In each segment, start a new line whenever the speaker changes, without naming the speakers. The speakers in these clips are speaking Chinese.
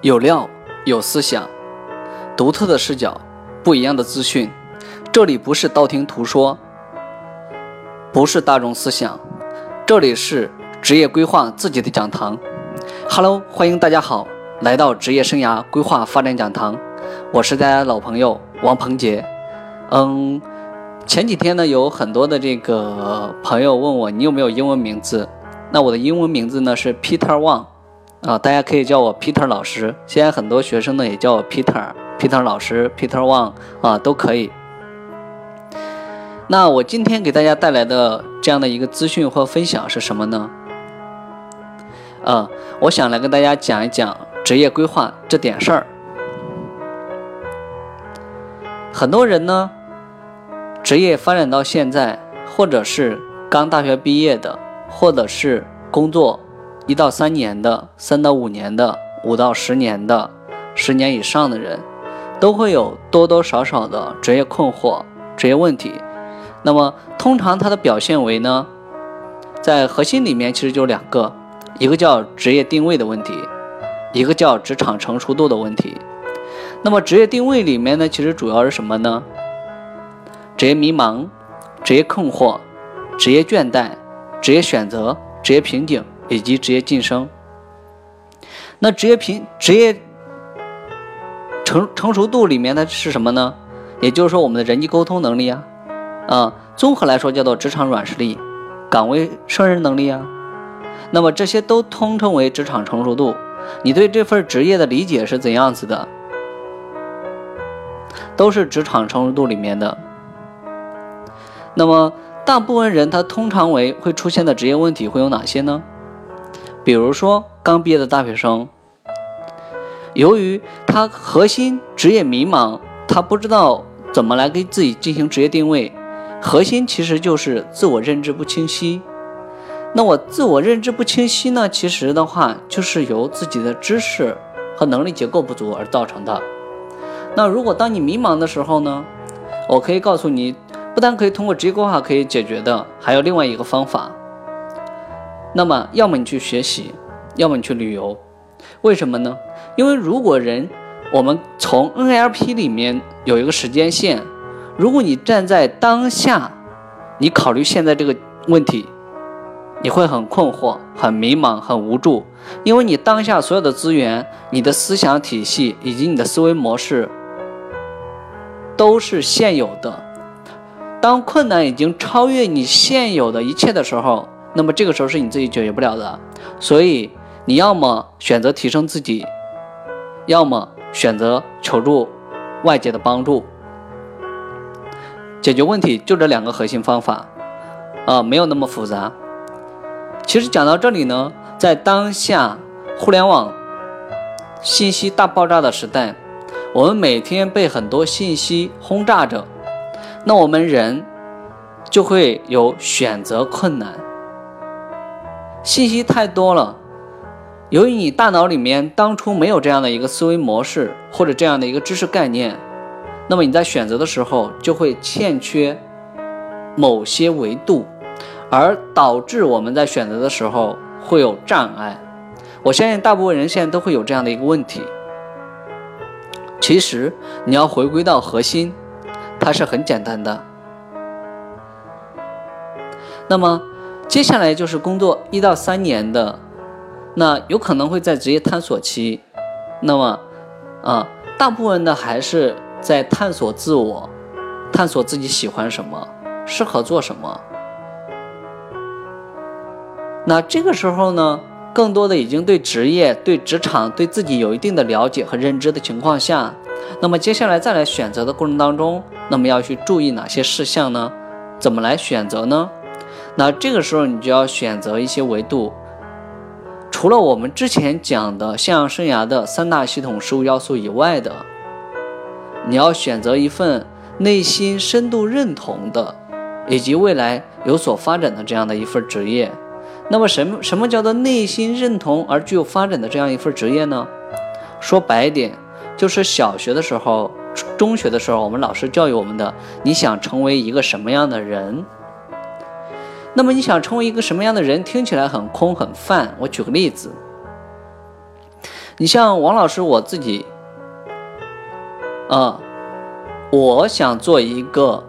有料，有思想，独特的视角，不一样的资讯。这里不是道听途说，不是大众思想，这里是职业规划自己的讲堂。Hello，欢迎大家好，来到职业生涯规划发展讲堂。我是大家老朋友王鹏杰。嗯，前几天呢，有很多的这个朋友问我，你有没有英文名字？那我的英文名字呢是 Peter Wang。啊，大家可以叫我 Peter 老师。现在很多学生呢也叫我 Peter，Peter 老师，Peter Wang 啊都可以。那我今天给大家带来的这样的一个资讯或分享是什么呢？啊，我想来跟大家讲一讲职业规划这点事儿。很多人呢，职业发展到现在，或者是刚大学毕业的，或者是工作。一到三年的，三到五年的，五到十年的，十年以上的人，都会有多多少少的职业困惑、职业问题。那么，通常它的表现为呢，在核心里面其实就两个，一个叫职业定位的问题，一个叫职场成熟度的问题。那么，职业定位里面呢，其实主要是什么呢？职业迷茫、职业困惑、职业倦怠、职业选择、职业瓶颈。以及职业晋升，那职业平职业成成熟度里面的是什么呢？也就是说，我们的人际沟通能力啊，啊，综合来说叫做职场软实力、岗位胜任能力啊。那么这些都通称为职场成熟度。你对这份职业的理解是怎样子的？都是职场成熟度里面的。那么大部分人他通常为会出现的职业问题会有哪些呢？比如说，刚毕业的大学生，由于他核心职业迷茫，他不知道怎么来给自己进行职业定位。核心其实就是自我认知不清晰。那我自我认知不清晰呢？其实的话，就是由自己的知识和能力结构不足而造成的。那如果当你迷茫的时候呢？我可以告诉你，不但可以通过职业规划可以解决的，还有另外一个方法。那么，要么你去学习，要么你去旅游，为什么呢？因为如果人，我们从 NLP 里面有一个时间线，如果你站在当下，你考虑现在这个问题，你会很困惑、很迷茫、很无助，因为你当下所有的资源、你的思想体系以及你的思维模式都是现有的。当困难已经超越你现有的一切的时候，那么这个时候是你自己解决不了的，所以你要么选择提升自己，要么选择求助外界的帮助。解决问题就这两个核心方法，啊，没有那么复杂。其实讲到这里呢，在当下互联网信息大爆炸的时代，我们每天被很多信息轰炸着，那我们人就会有选择困难。信息太多了，由于你大脑里面当初没有这样的一个思维模式或者这样的一个知识概念，那么你在选择的时候就会欠缺某些维度，而导致我们在选择的时候会有障碍。我相信大部分人现在都会有这样的一个问题。其实你要回归到核心，它是很简单的。那么。接下来就是工作一到三年的，那有可能会在职业探索期，那么，啊，大部分的还是在探索自我，探索自己喜欢什么，适合做什么。那这个时候呢，更多的已经对职业、对职场、对自己有一定的了解和认知的情况下，那么接下来再来选择的过程当中，那么要去注意哪些事项呢？怎么来选择呢？那这个时候，你就要选择一些维度，除了我们之前讲的向阳生涯的三大系统十五要素以外的，你要选择一份内心深度认同的，以及未来有所发展的这样的一份职业。那么，什么什么叫做内心认同而具有发展的这样一份职业呢？说白点，就是小学的时候、中学的时候，我们老师教育我们的，你想成为一个什么样的人？那么你想成为一个什么样的人？听起来很空很泛。我举个例子，你像王老师我自己，啊，我想做一个，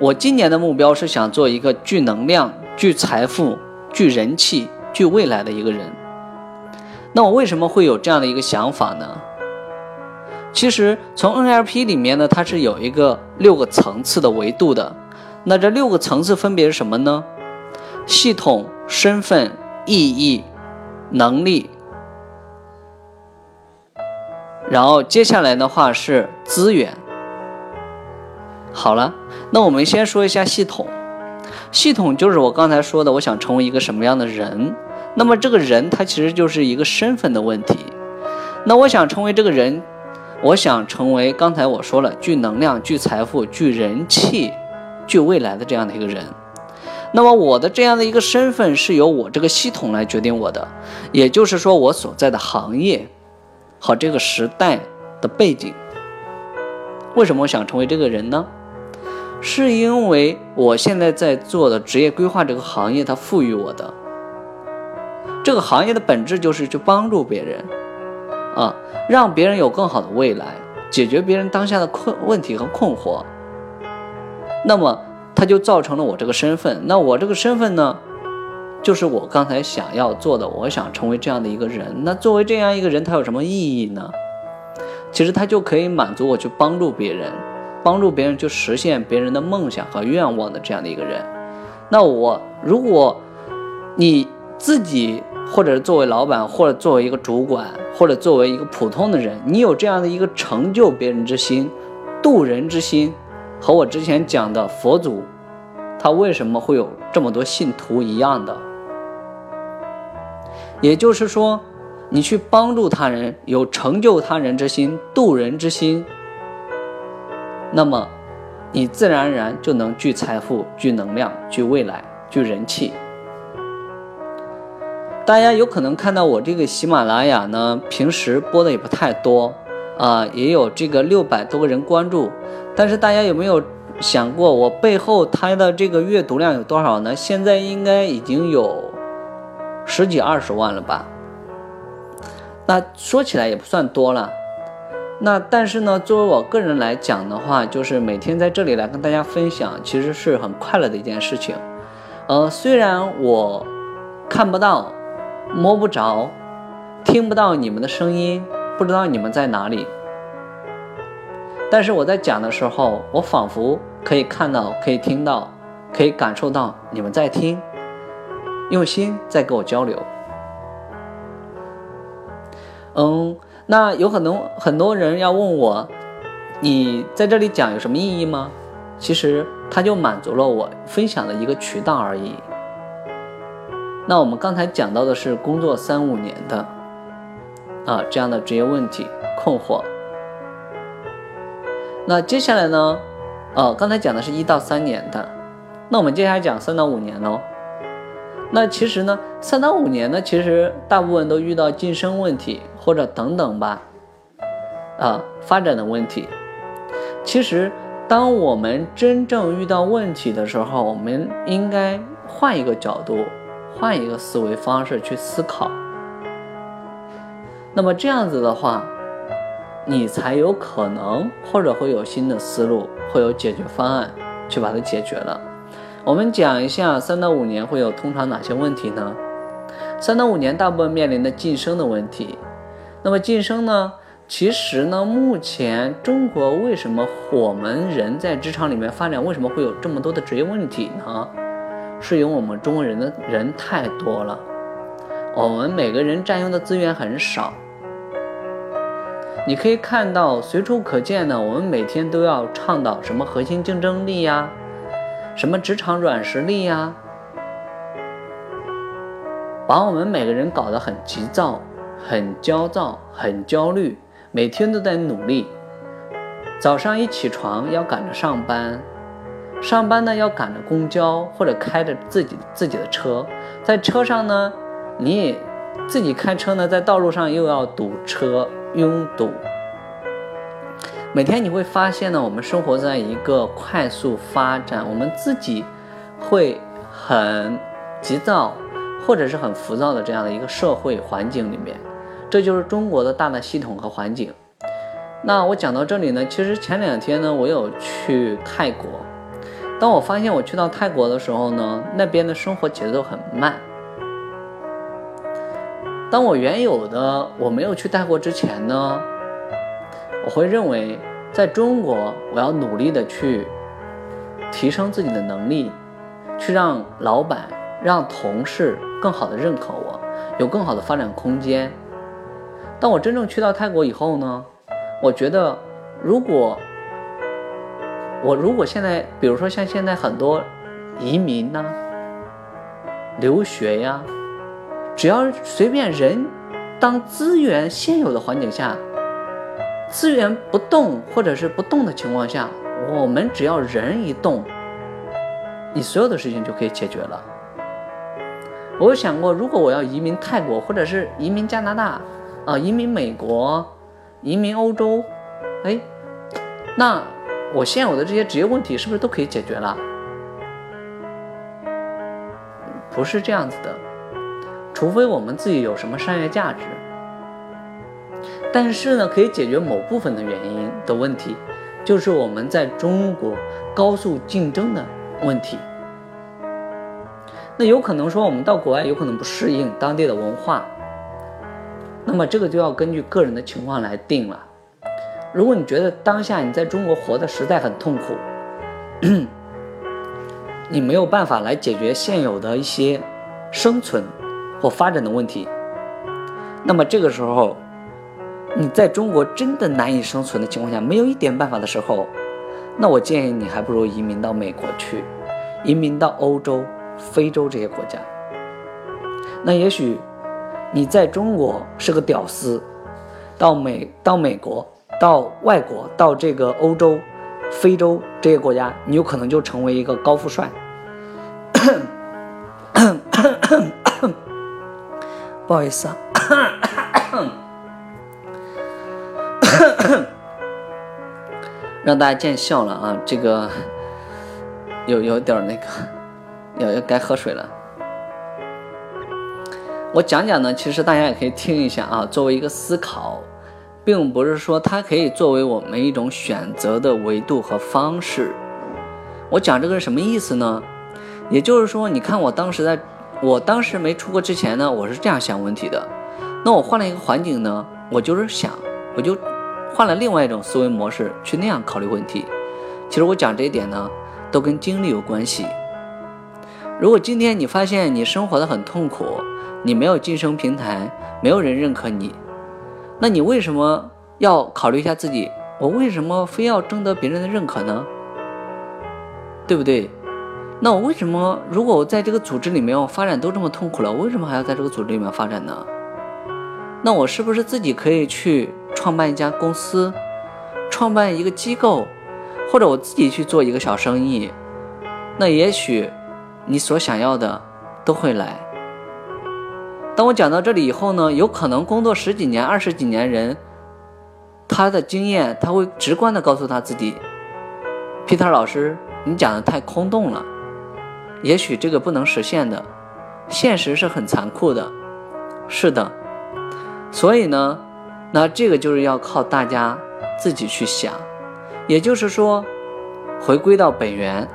我今年的目标是想做一个具能量、具财富、具人气、具未来的一个人。那我为什么会有这样的一个想法呢？其实从 NLP 里面呢，它是有一个六个层次的维度的。那这六个层次分别是什么呢？系统、身份、意义、能力。然后接下来的话是资源。好了，那我们先说一下系统。系统就是我刚才说的，我想成为一个什么样的人。那么这个人他其实就是一个身份的问题。那我想成为这个人，我想成为刚才我说了具能量、具财富、具人气、具未来的这样的一个人。那么我的这样的一个身份是由我这个系统来决定我的，也就是说我所在的行业。和这个时代的背景，为什么我想成为这个人呢？是因为我现在在做的职业规划这个行业，它赋予我的这个行业的本质就是去帮助别人，啊，让别人有更好的未来，解决别人当下的困问题和困惑。那么，它就造成了我这个身份。那我这个身份呢？就是我刚才想要做的，我想成为这样的一个人。那作为这样一个人，他有什么意义呢？其实他就可以满足我去帮助别人，帮助别人去实现别人的梦想和愿望的这样的一个人。那我如果你自己，或者作为老板，或者作为一个主管，或者作为一个普通的人，你有这样的一个成就别人之心、渡人之心，和我之前讲的佛祖，他为什么会有这么多信徒一样的？也就是说，你去帮助他人，有成就他人之心、渡人之心，那么你自然而然就能聚财富、聚能量、聚未来、聚人气。大家有可能看到我这个喜马拉雅呢，平时播的也不太多啊，也有这个六百多个人关注，但是大家有没有想过，我背后它的这个阅读量有多少呢？现在应该已经有。十几二十万了吧？那说起来也不算多了。那但是呢，作为我个人来讲的话，就是每天在这里来跟大家分享，其实是很快乐的一件事情。呃，虽然我看不到、摸不着、听不到你们的声音，不知道你们在哪里，但是我在讲的时候，我仿佛可以看到、可以听到、可以感受到你们在听。用心在跟我交流，嗯，那有很多很多人要问我，你在这里讲有什么意义吗？其实它就满足了我分享的一个渠道而已。那我们刚才讲到的是工作三五年的啊这样的职业问题困惑，那接下来呢？哦，刚才讲的是一到三年的，那我们接下来讲三到五年喽。那其实呢，三到五年呢，其实大部分都遇到晋升问题或者等等吧，啊，发展的问题。其实，当我们真正遇到问题的时候，我们应该换一个角度，换一个思维方式去思考。那么这样子的话，你才有可能或者会有新的思路，会有解决方案去把它解决了。我们讲一下三到五年会有通常哪些问题呢？三到五年大部分面临的晋升的问题。那么晋升呢？其实呢，目前中国为什么我们人在职场里面发展，为什么会有这么多的职业问题呢？是因为我们中国人的人太多了，我们每个人占用的资源很少。你可以看到随处可见的，我们每天都要倡导什么核心竞争力呀？什么职场软实力呀？把我们每个人搞得很急躁、很焦躁、很焦虑，每天都在努力。早上一起床要赶着上班，上班呢要赶着公交或者开着自己自己的车，在车上呢，你也自己开车呢，在道路上又要堵车拥堵。每天你会发现呢，我们生活在一个快速发展，我们自己会很急躁或者是很浮躁的这样的一个社会环境里面，这就是中国的大的系统和环境。那我讲到这里呢，其实前两天呢，我有去泰国。当我发现我去到泰国的时候呢，那边的生活节奏很慢。当我原有的我没有去泰国之前呢，我会认为在中国我要努力的去提升自己的能力，去让老板、让同事更好的认可我，有更好的发展空间。当我真正去到泰国以后呢，我觉得如果我如果现在，比如说像现在很多移民呐、留学呀，只要随便人，当资源现有的环境下，资源不动或者是不动的情况下，我们只要人一动，你所有的事情就可以解决了。我有想过，如果我要移民泰国，或者是移民加拿大，啊，移民美国，移民欧洲，哎，那。我现有的这些职业问题是不是都可以解决了？不是这样子的，除非我们自己有什么商业价值。但是呢，可以解决某部分的原因的问题，就是我们在中国高速竞争的问题。那有可能说我们到国外有可能不适应当地的文化，那么这个就要根据个人的情况来定了。如果你觉得当下你在中国活的实在很痛苦，你没有办法来解决现有的一些生存或发展的问题，那么这个时候你在中国真的难以生存的情况下，没有一点办法的时候，那我建议你还不如移民到美国去，移民到欧洲、非洲这些国家。那也许你在中国是个屌丝，到美到美国。到外国，到这个欧洲、非洲这些国家，你有可能就成为一个高富帅。不好意思啊，让大家见笑了啊，这个有有点那个，要要该喝水了。我讲讲呢，其实大家也可以听一下啊，作为一个思考。并不是说它可以作为我们一种选择的维度和方式。我讲这个是什么意思呢？也就是说，你看我当时在，我当时没出国之前呢，我是这样想问题的。那我换了一个环境呢，我就是想，我就换了另外一种思维模式去那样考虑问题。其实我讲这一点呢，都跟经历有关系。如果今天你发现你生活的很痛苦，你没有晋升平台，没有人认可你。那你为什么要考虑一下自己？我为什么非要征得别人的认可呢？对不对？那我为什么如果我在这个组织里面我发展都这么痛苦了，我为什么还要在这个组织里面发展呢？那我是不是自己可以去创办一家公司，创办一个机构，或者我自己去做一个小生意？那也许你所想要的都会来。当我讲到这里以后呢，有可能工作十几年、二十几年人，他的经验他会直观的告诉他自己，Peter 老师，你讲的太空洞了，也许这个不能实现的，现实是很残酷的，是的，所以呢，那这个就是要靠大家自己去想，也就是说，回归到本源，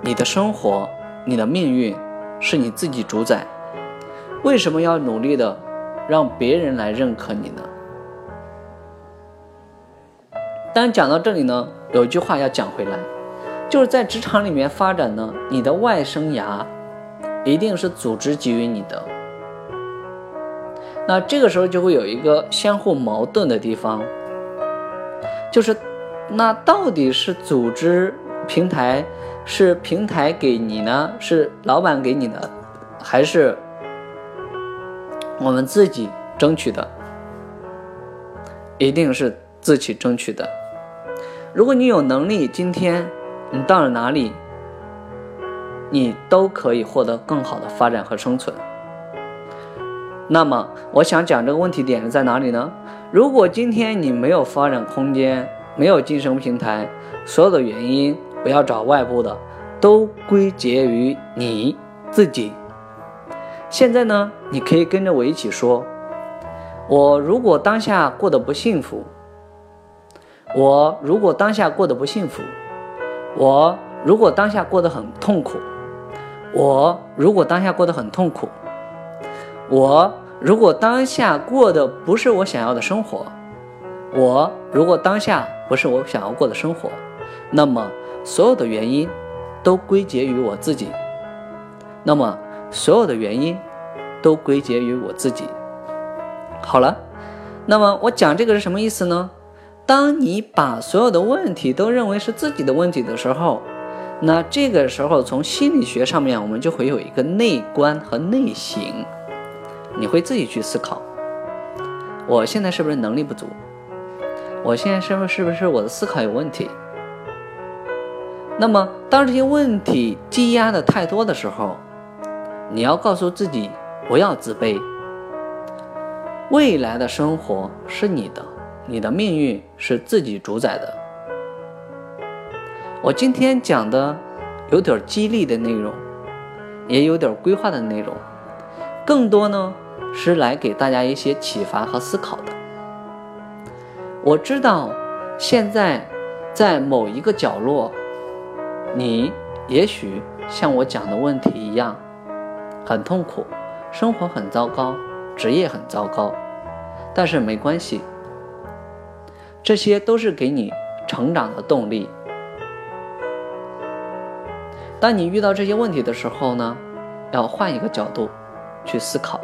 你的生活、你的命运是你自己主宰。为什么要努力的让别人来认可你呢？但讲到这里呢，有一句话要讲回来，就是在职场里面发展呢，你的外生涯一定是组织给予你的。那这个时候就会有一个相互矛盾的地方，就是那到底是组织平台是平台给你呢，是老板给你的，还是？我们自己争取的，一定是自己争取的。如果你有能力，今天你到了哪里，你都可以获得更好的发展和生存。那么，我想讲这个问题点是在哪里呢？如果今天你没有发展空间，没有晋升平台，所有的原因不要找外部的，都归结于你自己。现在呢，你可以跟着我一起说：“我如果当下过得不幸福，我如果当下过得不幸福，我如果当下过得很痛苦，我如果当下过得很痛苦，我如果当下过的不是我想要的生活，我如果当下不是我想要过的生活，那么所有的原因都归结于我自己。那么所有的原因都归结于我自己。好了，那么我讲这个是什么意思呢？当你把所有的问题都认为是自己的问题的时候，那这个时候从心理学上面，我们就会有一个内观和内省。你会自己去思考，我现在是不是能力不足？我现在是不是是不是我的思考有问题？那么当这些问题积压的太多的时候，你要告诉自己不要自卑。未来的生活是你的，你的命运是自己主宰的。我今天讲的有点激励的内容，也有点规划的内容，更多呢是来给大家一些启发和思考的。我知道现在在某一个角落，你也许像我讲的问题一样，很痛苦，生活很糟糕，职业很糟糕。但是没关系，这些都是给你成长的动力。当你遇到这些问题的时候呢，要换一个角度去思考。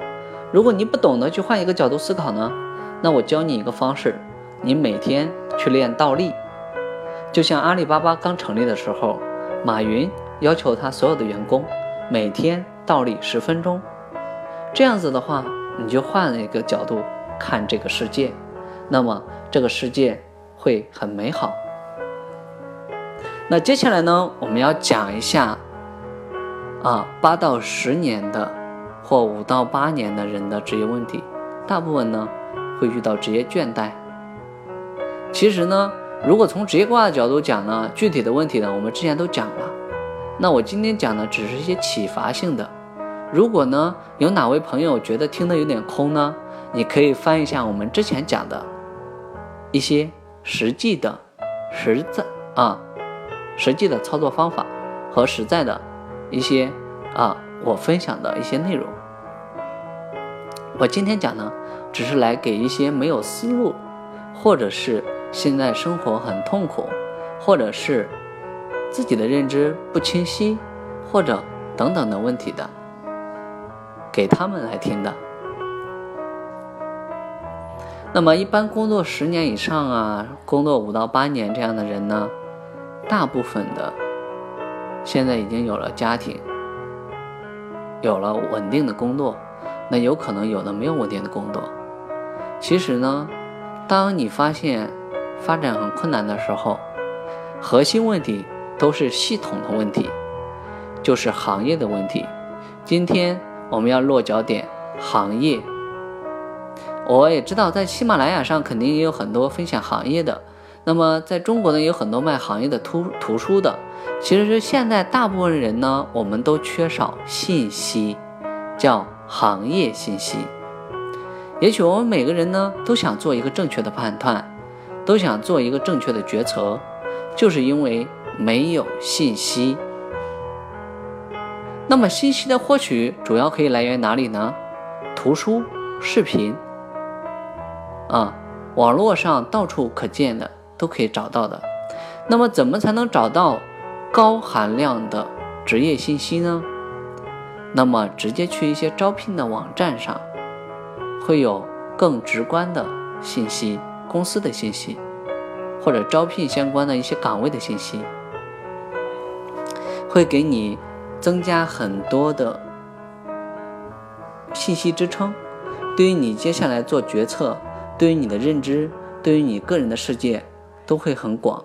如果你不懂得去换一个角度思考呢，那我教你一个方式：你每天去练倒立。就像阿里巴巴刚成立的时候，马云要求他所有的员工每天倒立十分钟。这样子的话，你就换了一个角度。看这个世界，那么这个世界会很美好。那接下来呢，我们要讲一下啊，八到十年的或五到八年的人的职业问题，大部分呢会遇到职业倦怠。其实呢，如果从职业规划的角度讲呢，具体的问题呢，我们之前都讲了。那我今天讲的只是一些启发性的。如果呢，有哪位朋友觉得听的有点空呢？你可以翻一下我们之前讲的一些实际的、实在啊、实际的操作方法和实在的一些啊我分享的一些内容。我今天讲呢，只是来给一些没有思路，或者是现在生活很痛苦，或者是自己的认知不清晰，或者等等的问题的，给他们来听的。那么，一般工作十年以上啊，工作五到八年这样的人呢，大部分的现在已经有了家庭，有了稳定的工作，那有可能有的没有稳定的工作。其实呢，当你发现发展很困难的时候，核心问题都是系统的问题，就是行业的问题。今天我们要落脚点行业。我也知道，在喜马拉雅上肯定也有很多分享行业的。那么，在中国呢，有很多卖行业的图图书的。其实是现在大部分人呢，我们都缺少信息，叫行业信息。也许我们每个人呢，都想做一个正确的判断，都想做一个正确的决策，就是因为没有信息。那么，信息的获取主要可以来源哪里呢？图书、视频。啊，网络上到处可见的都可以找到的。那么，怎么才能找到高含量的职业信息呢？那么，直接去一些招聘的网站上，会有更直观的信息，公司的信息，或者招聘相关的一些岗位的信息，会给你增加很多的信息支撑，对于你接下来做决策。对于你的认知，对于你个人的世界，都会很广。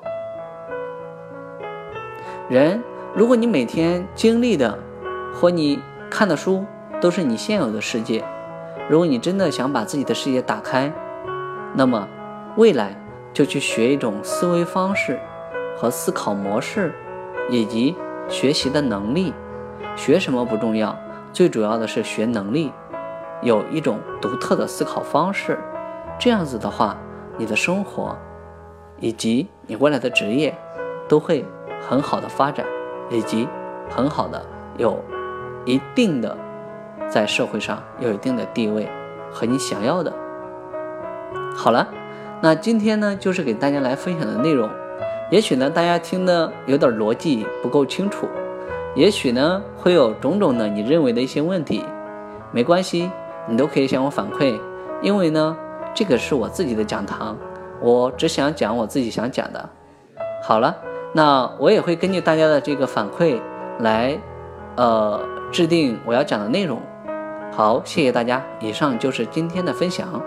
人，如果你每天经历的和你看的书都是你现有的世界，如果你真的想把自己的世界打开，那么未来就去学一种思维方式和思考模式，以及学习的能力。学什么不重要，最主要的是学能力，有一种独特的思考方式。这样子的话，你的生活以及你未来的职业都会很好的发展，以及很好的有一定的在社会上有一定的地位和你想要的。好了，那今天呢就是给大家来分享的内容。也许呢大家听的有点逻辑不够清楚，也许呢会有种种的你认为的一些问题，没关系，你都可以向我反馈，因为呢这个是我自己的讲堂，我只想讲我自己想讲的。好了，那我也会根据大家的这个反馈来，呃制定我要讲的内容。好，谢谢大家，以上就是今天的分享。